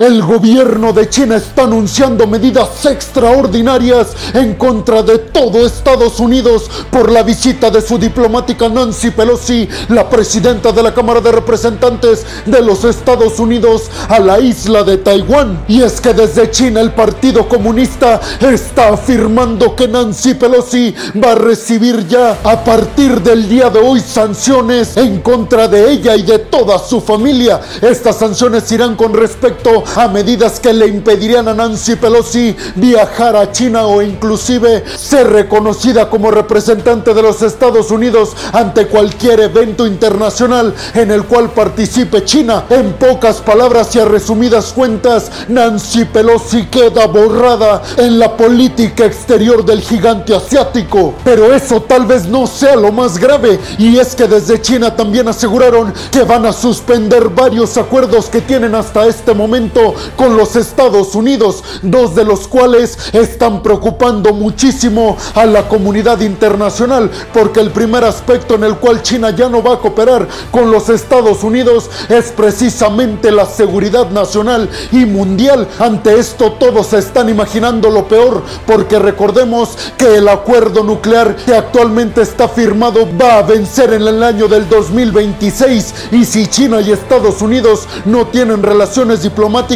El gobierno de China está anunciando medidas extraordinarias en contra de todo Estados Unidos por la visita de su diplomática Nancy Pelosi, la presidenta de la Cámara de Representantes de los Estados Unidos, a la isla de Taiwán. Y es que desde China el Partido Comunista está afirmando que Nancy Pelosi va a recibir ya a partir del día de hoy sanciones en contra de ella y de toda su familia. Estas sanciones irán con respecto a medidas que le impedirían a Nancy Pelosi viajar a China o inclusive ser reconocida como representante de los Estados Unidos ante cualquier evento internacional en el cual participe China. En pocas palabras y a resumidas cuentas, Nancy Pelosi queda borrada en la política exterior del gigante asiático. Pero eso tal vez no sea lo más grave y es que desde China también aseguraron que van a suspender varios acuerdos que tienen hasta este momento con los Estados Unidos, dos de los cuales están preocupando muchísimo a la comunidad internacional, porque el primer aspecto en el cual China ya no va a cooperar con los Estados Unidos es precisamente la seguridad nacional y mundial. Ante esto todos se están imaginando lo peor, porque recordemos que el acuerdo nuclear que actualmente está firmado va a vencer en el año del 2026 y si China y Estados Unidos no tienen relaciones diplomáticas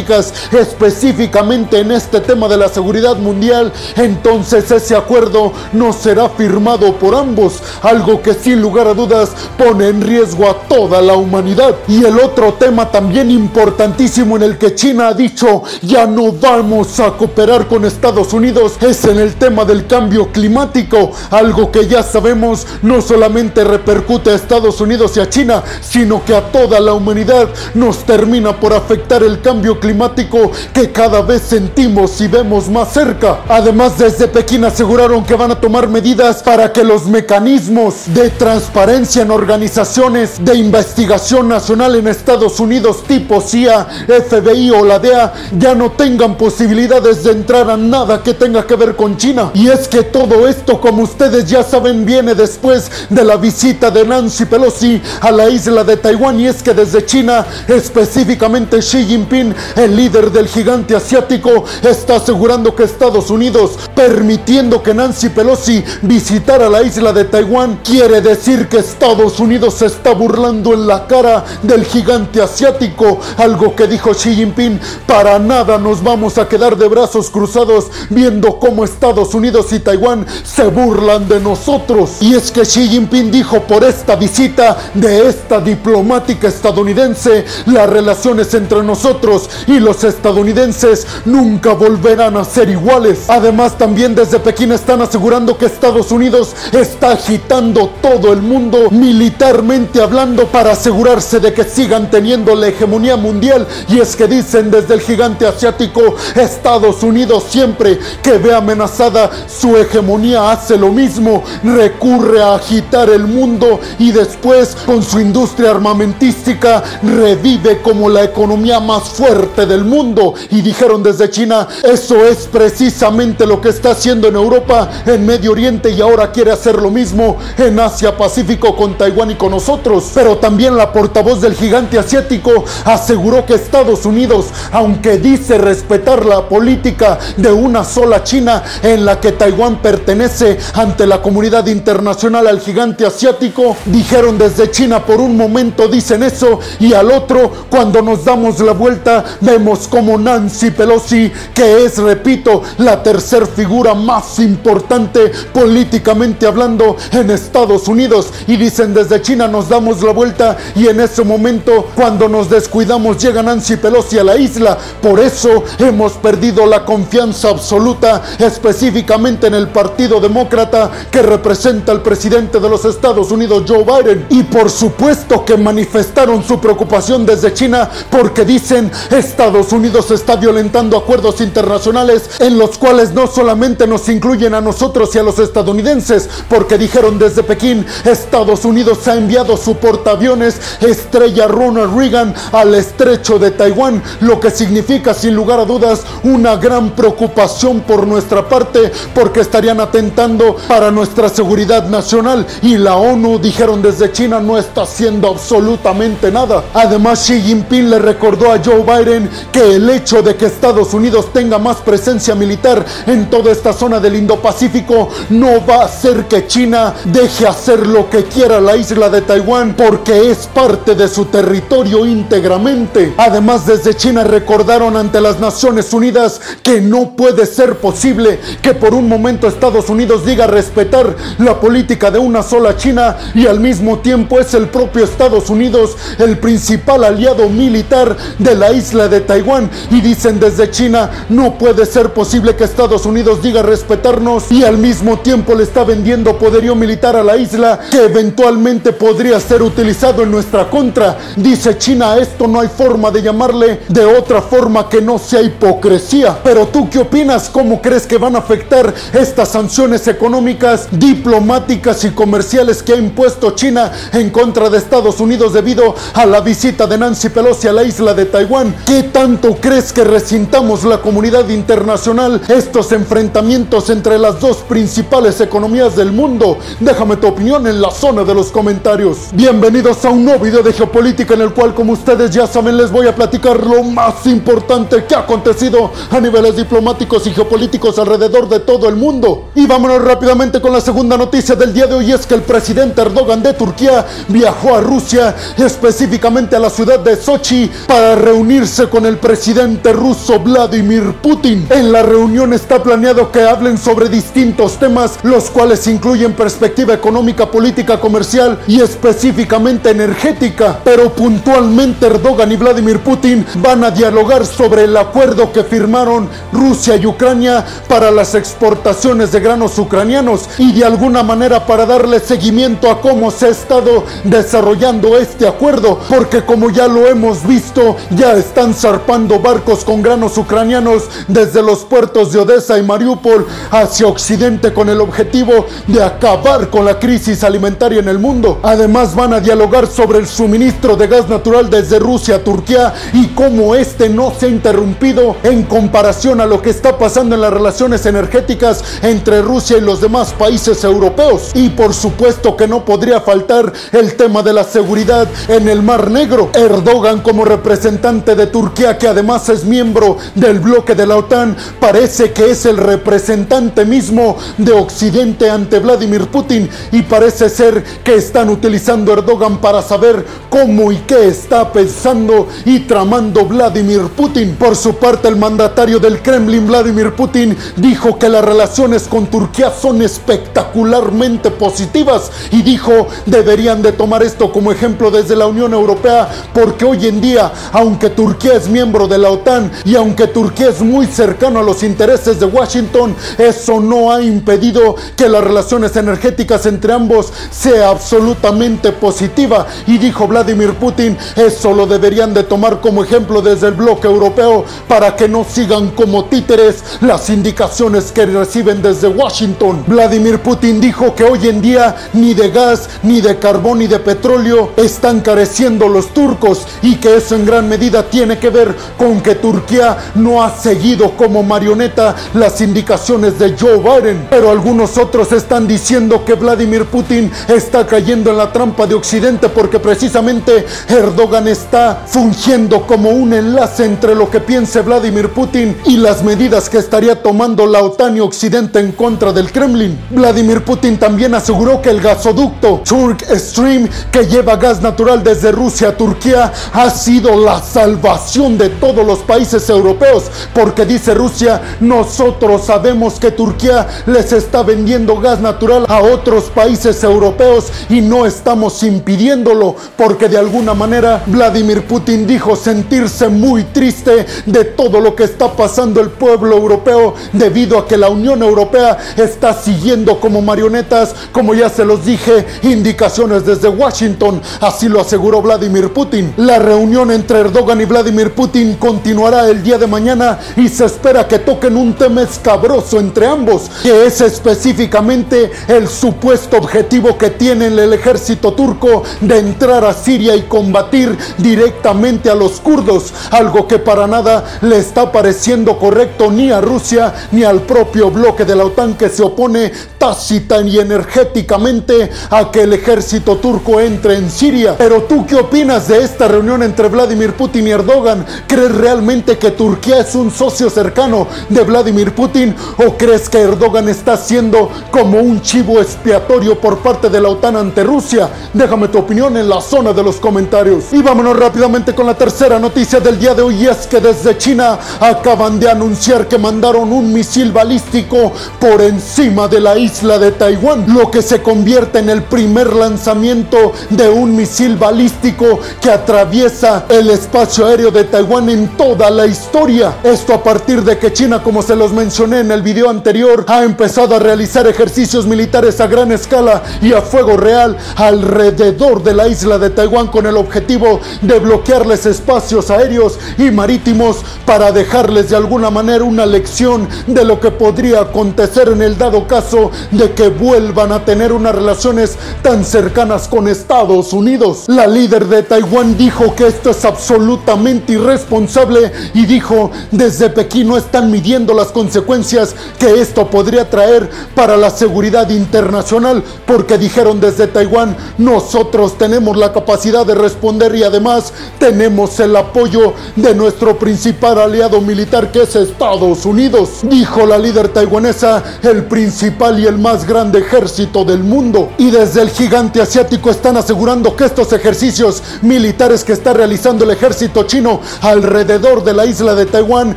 específicamente en este tema de la seguridad mundial, entonces ese acuerdo no será firmado por ambos, algo que sin lugar a dudas pone en riesgo a toda la humanidad. Y el otro tema también importantísimo en el que China ha dicho ya no vamos a cooperar con Estados Unidos es en el tema del cambio climático, algo que ya sabemos no solamente repercute a Estados Unidos y a China, sino que a toda la humanidad nos termina por afectar el cambio climático climático que cada vez sentimos y vemos más cerca. Además, desde Pekín aseguraron que van a tomar medidas para que los mecanismos de transparencia en organizaciones de investigación nacional en Estados Unidos tipo CIA, FBI o la DEA ya no tengan posibilidades de entrar a nada que tenga que ver con China. Y es que todo esto, como ustedes ya saben, viene después de la visita de Nancy Pelosi a la isla de Taiwán y es que desde China, específicamente Xi Jinping, el líder del gigante asiático está asegurando que Estados Unidos, permitiendo que Nancy Pelosi visitara la isla de Taiwán, quiere decir que Estados Unidos se está burlando en la cara del gigante asiático, algo que dijo Xi Jinping, para nada nos vamos a quedar de brazos cruzados viendo cómo Estados Unidos y Taiwán se burlan de nosotros. Y es que Xi Jinping dijo por esta visita de esta diplomática estadounidense, las relaciones entre nosotros y los estadounidenses nunca volverán a ser iguales. Además, también desde Pekín están asegurando que Estados Unidos está agitando todo el mundo militarmente hablando para asegurarse de que sigan teniendo la hegemonía mundial. Y es que dicen desde el gigante asiático, Estados Unidos siempre que ve amenazada su hegemonía hace lo mismo, recurre a agitar el mundo y después con su industria armamentística revive como la economía más fuerte del mundo. Y dijeron desde China, eso es precisamente lo que está haciendo en Europa, en Medio Oriente y ahora quiere hacer lo mismo en Asia Pacífico con Taiwán y con nosotros. Pero también la portavoz del gigante asiático aseguró que Estados Unidos, aunque dice respetar la política de una sola China en la que Taiwán pertenece ante la comunidad internacional al gigante asiático, dijeron desde China por un momento dicen eso y al otro cuando nos damos la vuelta vemos como Nancy Pelosi, que es, repito, la tercer figura más importante políticamente hablando en Estados Unidos. Y dicen desde China nos damos la vuelta y en ese momento cuando nos descuidamos llega Nancy Pelosi a la isla. Por eso hemos perdido la confianza absoluta específicamente en el Partido Demócrata que representa al presidente de los Estados Unidos, Joe Biden. Y por supuesto que manifestaron su preocupación desde China porque dicen Estados Unidos está violentando acuerdos internacionales en los cuales no solamente nos incluyen a nosotros y a los estadounidenses, porque dijeron desde Pekín, Estados Unidos ha enviado su portaaviones Estrella Ronald Reagan al estrecho de Taiwán, lo que significa sin lugar a dudas una gran preocupación por nuestra parte, porque estarían atentando para nuestra seguridad nacional y la ONU, dijeron desde China, no está haciendo absolutamente nada. Además, Xi Jinping le recordó a Joe Biden Que el hecho de que Estados Unidos tenga más presencia militar en toda esta zona del Indo-Pacífico no va a hacer que China deje hacer lo que quiera la isla de Taiwán porque es parte de su territorio íntegramente. Además, desde China recordaron ante las Naciones Unidas que no puede ser posible que por un momento Estados Unidos diga respetar la política de una sola China y al mismo tiempo es el propio Estados Unidos el principal aliado militar de la isla de Taiwán y dicen desde China no puede ser posible que Estados Unidos diga respetarnos y al mismo tiempo le está vendiendo poderío militar a la isla que eventualmente podría ser utilizado en nuestra contra. Dice China, esto no hay forma de llamarle de otra forma que no sea hipocresía. Pero tú qué opinas? ¿Cómo crees que van a afectar estas sanciones económicas, diplomáticas y comerciales que ha impuesto China en contra de Estados Unidos debido a la visita de Nancy Pelosi a la isla de Taiwán? ¿Qué tanto crees que resintamos la comunidad internacional estos enfrentamientos entre las dos principales economías del mundo? Déjame tu opinión en la zona de los comentarios. Bienvenidos a un nuevo video de geopolítica en el cual como ustedes ya saben les voy a platicar lo más importante que ha acontecido a niveles diplomáticos y geopolíticos alrededor de todo el mundo. Y vámonos rápidamente con la segunda noticia del día de hoy es que el presidente Erdogan de Turquía viajó a Rusia, específicamente a la ciudad de Sochi, para reunirse con el presidente ruso Vladimir Putin. En la reunión está planeado que hablen sobre distintos temas, los cuales incluyen perspectiva económica, política, comercial y específicamente energética. Pero puntualmente Erdogan y Vladimir Putin van a dialogar sobre el acuerdo que firmaron Rusia y Ucrania para las exportaciones de granos ucranianos y de alguna manera para darle seguimiento a cómo se ha estado desarrollando este acuerdo, porque como ya lo hemos visto, ya están zarpando barcos con granos ucranianos desde los puertos de Odessa y Mariupol hacia Occidente con el objetivo de acabar con la crisis alimentaria en el mundo. Además van a dialogar sobre el suministro de gas natural desde Rusia a Turquía y cómo este no se ha interrumpido en comparación a lo que está pasando en las relaciones energéticas entre Rusia y los demás países europeos. Y por supuesto que no podría faltar el tema de la seguridad en el Mar Negro. Erdogan como representante de Turquía, que además es miembro del bloque de la OTAN, parece que es el representante mismo de Occidente ante Vladimir Putin y parece ser que están utilizando Erdogan para saber cómo y qué está pensando y tramando Vladimir Putin. Por su parte, el mandatario del Kremlin, Vladimir Putin, dijo que las relaciones con Turquía son espectacularmente positivas y dijo deberían de tomar esto como ejemplo desde la Unión Europea porque hoy en día, aunque Turquía es miembro de la OTAN y aunque Turquía es muy cercano a los intereses de Washington, eso no ha impedido que las relaciones energéticas entre ambos sea absolutamente positiva y dijo Vladimir Putin, eso lo deberían de tomar como ejemplo desde el bloque europeo para que no sigan como títeres las indicaciones que reciben desde Washington. Vladimir Putin dijo que hoy en día ni de gas, ni de carbón, ni de petróleo están careciendo los turcos y que eso en gran medida tiene que ver con que Turquía no ha seguido como marioneta las indicaciones de Joe Biden. Pero algunos otros están diciendo que Vladimir Putin está cayendo en la trampa de Occidente porque precisamente Erdogan está fungiendo como un enlace entre lo que piense Vladimir Putin y las medidas que estaría tomando la OTAN y Occidente en contra del Kremlin. Vladimir Putin también aseguró que el gasoducto Turk Stream que lleva gas natural desde Rusia a Turquía ha sido la salvación de todos los países europeos porque dice Rusia, nosotros sabemos que Turquía les está vendiendo gas natural a otros países europeos y no estamos impidiéndolo porque de alguna manera Vladimir Putin dijo sentirse muy triste de todo lo que está pasando el pueblo europeo debido a que la Unión Europea está siguiendo como marionetas, como ya se los dije, indicaciones desde Washington. Así lo aseguró Vladimir Putin. La reunión entre Erdogan y Vladimir Putin continuará el día de mañana y se espera que toquen un tema escabroso entre ambos, que es específicamente el supuesto objetivo que tiene el ejército turco de entrar a Siria y combatir directamente a los kurdos, algo que para nada le está pareciendo correcto ni a Rusia ni al propio bloque de la OTAN que se opone tácita y energéticamente a que el ejército turco entre en Siria. Pero tú qué opinas de esta reunión entre Vladimir Putin y Erdogan? Erdogan? ¿Crees realmente que Turquía es un socio cercano de Vladimir Putin? ¿O crees que Erdogan está siendo como un chivo expiatorio por parte de la OTAN ante Rusia? Déjame tu opinión en la zona de los comentarios. Y vámonos rápidamente con la tercera noticia del día de hoy y es que desde China acaban de anunciar que mandaron un misil balístico por encima de la isla de Taiwán, lo que se convierte en el primer lanzamiento de un misil balístico que atraviesa el espacio aéreo de Taiwán en toda la historia. Esto a partir de que China, como se los mencioné en el video anterior, ha empezado a realizar ejercicios militares a gran escala y a fuego real alrededor de la isla de Taiwán con el objetivo de bloquearles espacios aéreos y marítimos para dejarles de alguna manera una lección de lo que podría acontecer en el dado caso de que vuelvan a tener unas relaciones tan cercanas con Estados Unidos. La líder de Taiwán dijo que esto es absolutamente irresponsable y dijo desde Pekín no están midiendo las consecuencias que esto podría traer para la seguridad internacional porque dijeron desde Taiwán nosotros tenemos la capacidad de responder y además tenemos el apoyo de nuestro principal aliado militar que es Estados Unidos, dijo la líder taiwanesa, el principal y el más grande ejército del mundo. Y desde el gigante asiático están asegurando que estos ejercicios militares que está realizando el ejército chino alrededor de la isla de Taiwán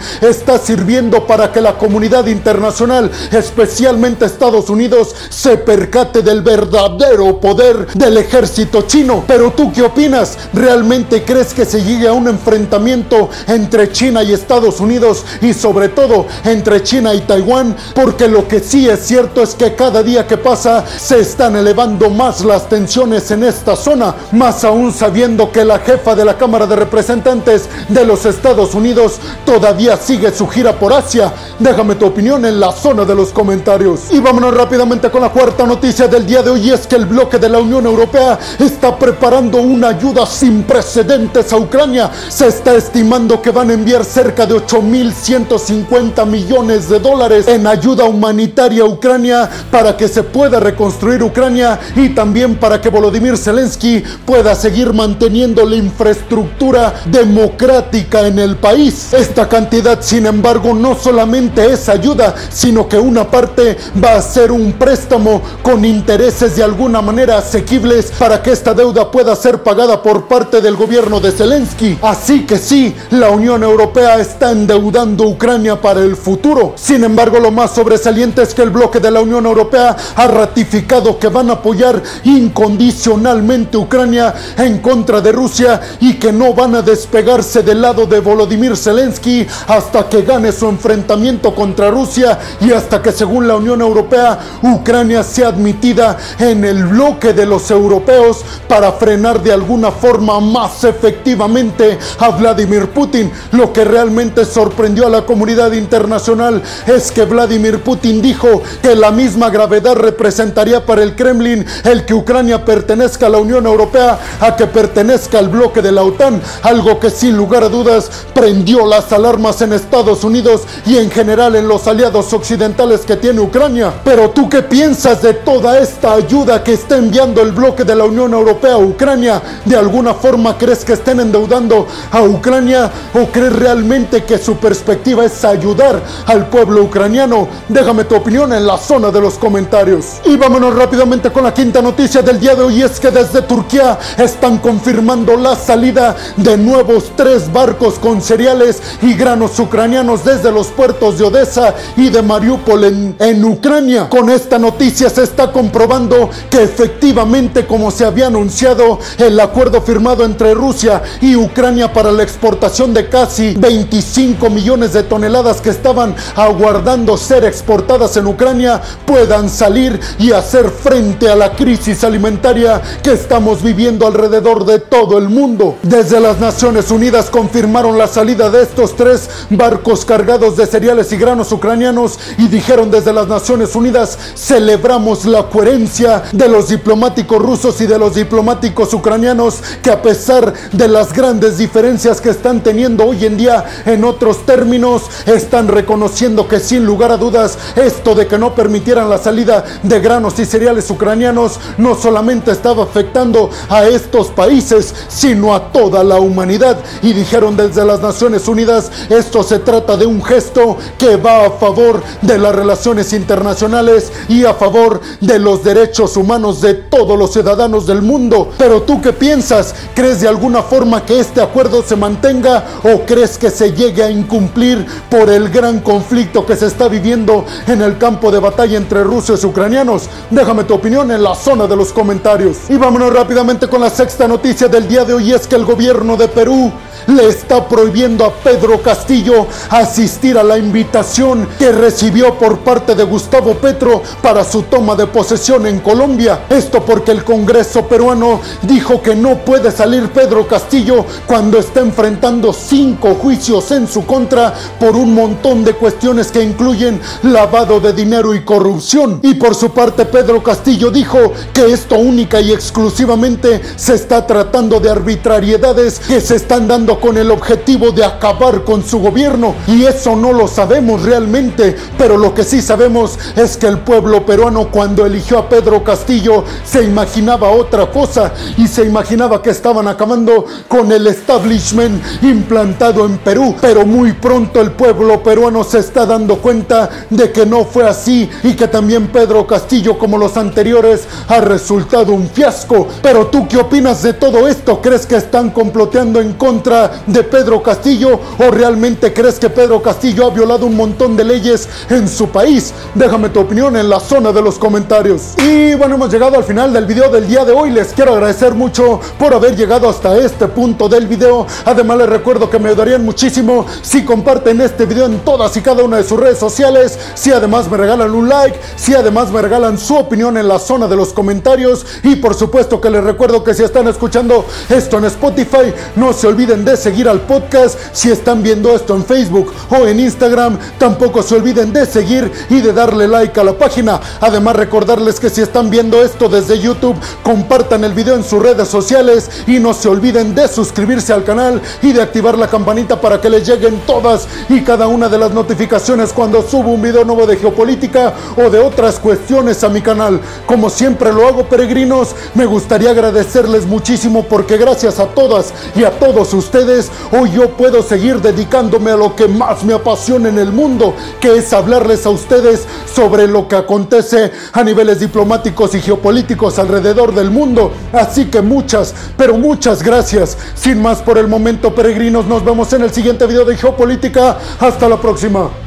está sirviendo para que la comunidad internacional, especialmente Estados Unidos, se percate del verdadero poder del ejército chino. Pero tú qué opinas? ¿Realmente crees que se llegue a un enfrentamiento entre China y Estados Unidos y sobre todo entre China y Taiwán? Porque lo que sí es cierto es que cada día que pasa se están elevando más las tensiones en esta zona, más aún sabiendo que la jefa de la Cámara de Representantes de los Estados Unidos todavía sigue su gira por Asia. Déjame tu opinión en la zona de los comentarios. Y vámonos rápidamente con la cuarta noticia del día de hoy, es que el bloque de la Unión Europea está preparando una ayuda sin precedentes a Ucrania. Se está estimando que van a enviar cerca de 8.150 millones de dólares en ayuda humanitaria a Ucrania para que se pueda reconstruir Ucrania y también para que Volodymyr Zelensky pueda seguir manteniendo la infraestructura democrática en el país. Esta cantidad, sin embargo, no solamente es ayuda, sino que una parte va a ser un préstamo con intereses de alguna manera asequibles para que esta deuda pueda ser pagada por parte del gobierno de Zelensky. Así que sí, la Unión Europea está endeudando Ucrania para el futuro. Sin embargo, lo más sobresaliente es que el bloque de la Unión Europea ha ratificado que van a apoyar incondicionalmente Ucrania en contra de Rusia y que no van a despegarse del lado de Volodymyr Zelensky hasta que gane su enfrentamiento contra Rusia y hasta que según la Unión Europea Ucrania sea admitida en el bloque de los europeos para frenar de alguna forma más efectivamente a Vladimir Putin. Lo que realmente sorprendió a la comunidad internacional es que Vladimir Putin dijo que la misma gravedad representaría para el Kremlin el que Ucrania pertenezca a la Unión Europea a que pertenezca al bloque de la OTAN, algo que sin lugar a dudas prendió las alarmas en Estados Unidos y en general en los aliados occidentales que tiene Ucrania. Pero tú qué piensas de toda esta ayuda que está enviando el bloque de la Unión Europea a Ucrania? ¿De alguna forma crees que estén endeudando a Ucrania o crees realmente que su perspectiva es ayudar al pueblo ucraniano? Déjame tu opinión en la zona de los comentarios. Y vámonos rápidamente con la quinta noticia del día de hoy es que desde Turquía están confirmando la salida de nuevos tres barcos con cereales y granos ucranianos desde los puertos de Odessa y de Mariupol en, en Ucrania. Con esta noticia se está comprobando que efectivamente como se había anunciado el acuerdo firmado entre Rusia y Ucrania para la exportación de casi 25 millones de toneladas que estaban aguardando ser exportadas en Ucrania puedan salir y hacer frente a la crisis alimentaria que estamos viviendo alrededor de todo el mundo. Desde las Naciones Unidas confirmaron la salida de estos tres barcos cargados de cereales y granos ucranianos y dijeron desde las Naciones Unidas celebramos la coherencia de los diplomáticos rusos y de los diplomáticos ucranianos que a pesar de las grandes diferencias que están teniendo hoy en día en otros términos están reconociendo que sin lugar a dudas esto de que no permitieran la salida de granos y cereales ucranianos no solamente estaba afectando a estos países, sino a toda la humanidad y dijeron desde las Naciones Unidas, esto se trata de un gesto que va a favor de las relaciones internacionales y a favor de los derechos humanos de todos los ciudadanos del mundo. Pero tú qué piensas? ¿Crees de alguna forma que este acuerdo se mantenga o crees que se llegue a incumplir por el gran conflicto que se está viviendo en el campo de batalla entre rusos y ucranianos? Déjame tu opinión en la zona de los comentarios. Y vámonos rápidamente con la sexta noticia del día de hoy es que el gobierno de Perú le está prohibiendo a Pedro Castillo asistir a la invitación que recibió por parte de Gustavo Petro para su toma de posesión en Colombia. Esto porque el Congreso peruano dijo que no puede salir Pedro Castillo cuando está enfrentando cinco juicios en su contra por un montón de cuestiones que incluyen lavado de dinero y corrupción. Y por su parte Pedro Castillo dijo que esto única y exclusivamente se está tratando de arbitrariedades que se están dando con el objetivo de acabar con su gobierno. Y eso no lo sabemos realmente, pero lo que sí sabemos es que el pueblo peruano cuando eligió a Pedro Castillo se imaginaba otra cosa y se imaginaba que estaban acabando con el establishment implantado en Perú. Pero muy pronto el pueblo peruano se está dando cuenta de que no fue así y que también Pedro Castillo como los anteriores ha resultado un fiasco. Pero tú qué opinas de todo esto? ¿Crees que están comploteando en contra de Pedro Castillo o realmente crees que Pedro Castillo ha violado un montón de leyes en su país? Déjame tu opinión en la zona de los comentarios. Y bueno, hemos llegado al final del video del día de hoy. Les quiero agradecer mucho por haber llegado hasta este punto del video. Además les recuerdo que me ayudarían muchísimo si comparten este video en todas y cada una de sus redes sociales. Si además me regalan un like, si además me regalan su opinión en la zona de los comentarios. Y por supuesto que les recuerdo que si están escuchando esto en Spotify, no se olviden de seguir al podcast si están viendo esto en Facebook o en Instagram. Tampoco se olviden de seguir y de darle like a la página. Además recordarles que si están viendo esto desde YouTube, compartan el video en sus redes sociales y no se olviden de suscribirse al canal y de activar la campanita para que les lleguen todas y cada una de las notificaciones cuando subo un video nuevo de geopolítica o de otras cuestiones a mi canal. Como siempre lo hago peregrinos, me gustaría agradecerles muchísimo porque gracias a todas y a todos hoy yo puedo seguir dedicándome a lo que más me apasiona en el mundo, que es hablarles a ustedes sobre lo que acontece a niveles diplomáticos y geopolíticos alrededor del mundo. Así que muchas, pero muchas gracias. Sin más por el momento, peregrinos, nos vemos en el siguiente video de geopolítica. Hasta la próxima.